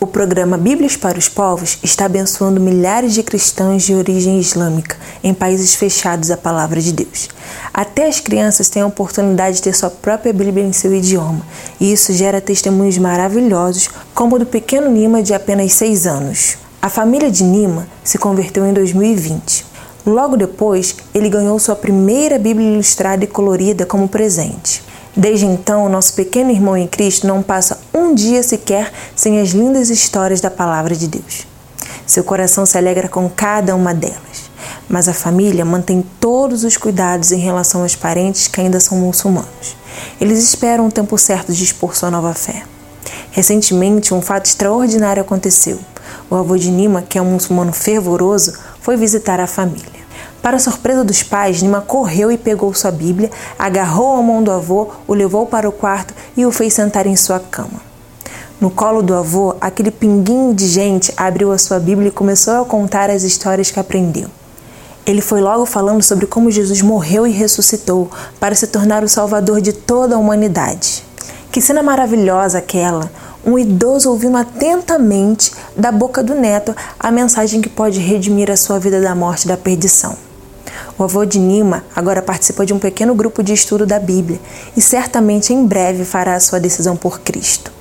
O programa Bíblias para os Povos está abençoando milhares de cristãos de origem islâmica em países fechados à palavra de Deus. Até as crianças têm a oportunidade de ter sua própria Bíblia em seu idioma, e isso gera testemunhos maravilhosos, como o do pequeno Nima de apenas 6 anos. A família de Nima se converteu em 2020. Logo depois, ele ganhou sua primeira Bíblia ilustrada e colorida como presente. Desde então, nosso pequeno irmão em Cristo não passa um dia sequer sem as lindas histórias da palavra de Deus. Seu coração se alegra com cada uma delas, mas a família mantém todos os cuidados em relação aos parentes que ainda são muçulmanos. Eles esperam o tempo certo de expor sua nova fé. Recentemente, um fato extraordinário aconteceu. O avô de Nima, que é um muçulmano fervoroso, foi visitar a família. Para surpresa dos pais, Nima correu e pegou sua Bíblia, agarrou a mão do avô, o levou para o quarto e o fez sentar em sua cama. No colo do avô, aquele pinguinho de gente abriu a sua Bíblia e começou a contar as histórias que aprendeu. Ele foi logo falando sobre como Jesus morreu e ressuscitou para se tornar o salvador de toda a humanidade. Que cena maravilhosa aquela! Um idoso ouvindo atentamente da boca do neto a mensagem que pode redimir a sua vida da morte e da perdição. O avô de Nima agora participa de um pequeno grupo de estudo da Bíblia e certamente em breve fará a sua decisão por Cristo.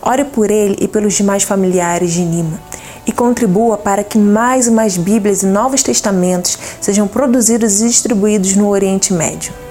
Ore por ele e pelos demais familiares de Nima e contribua para que mais e mais Bíblias e Novos Testamentos sejam produzidos e distribuídos no Oriente Médio.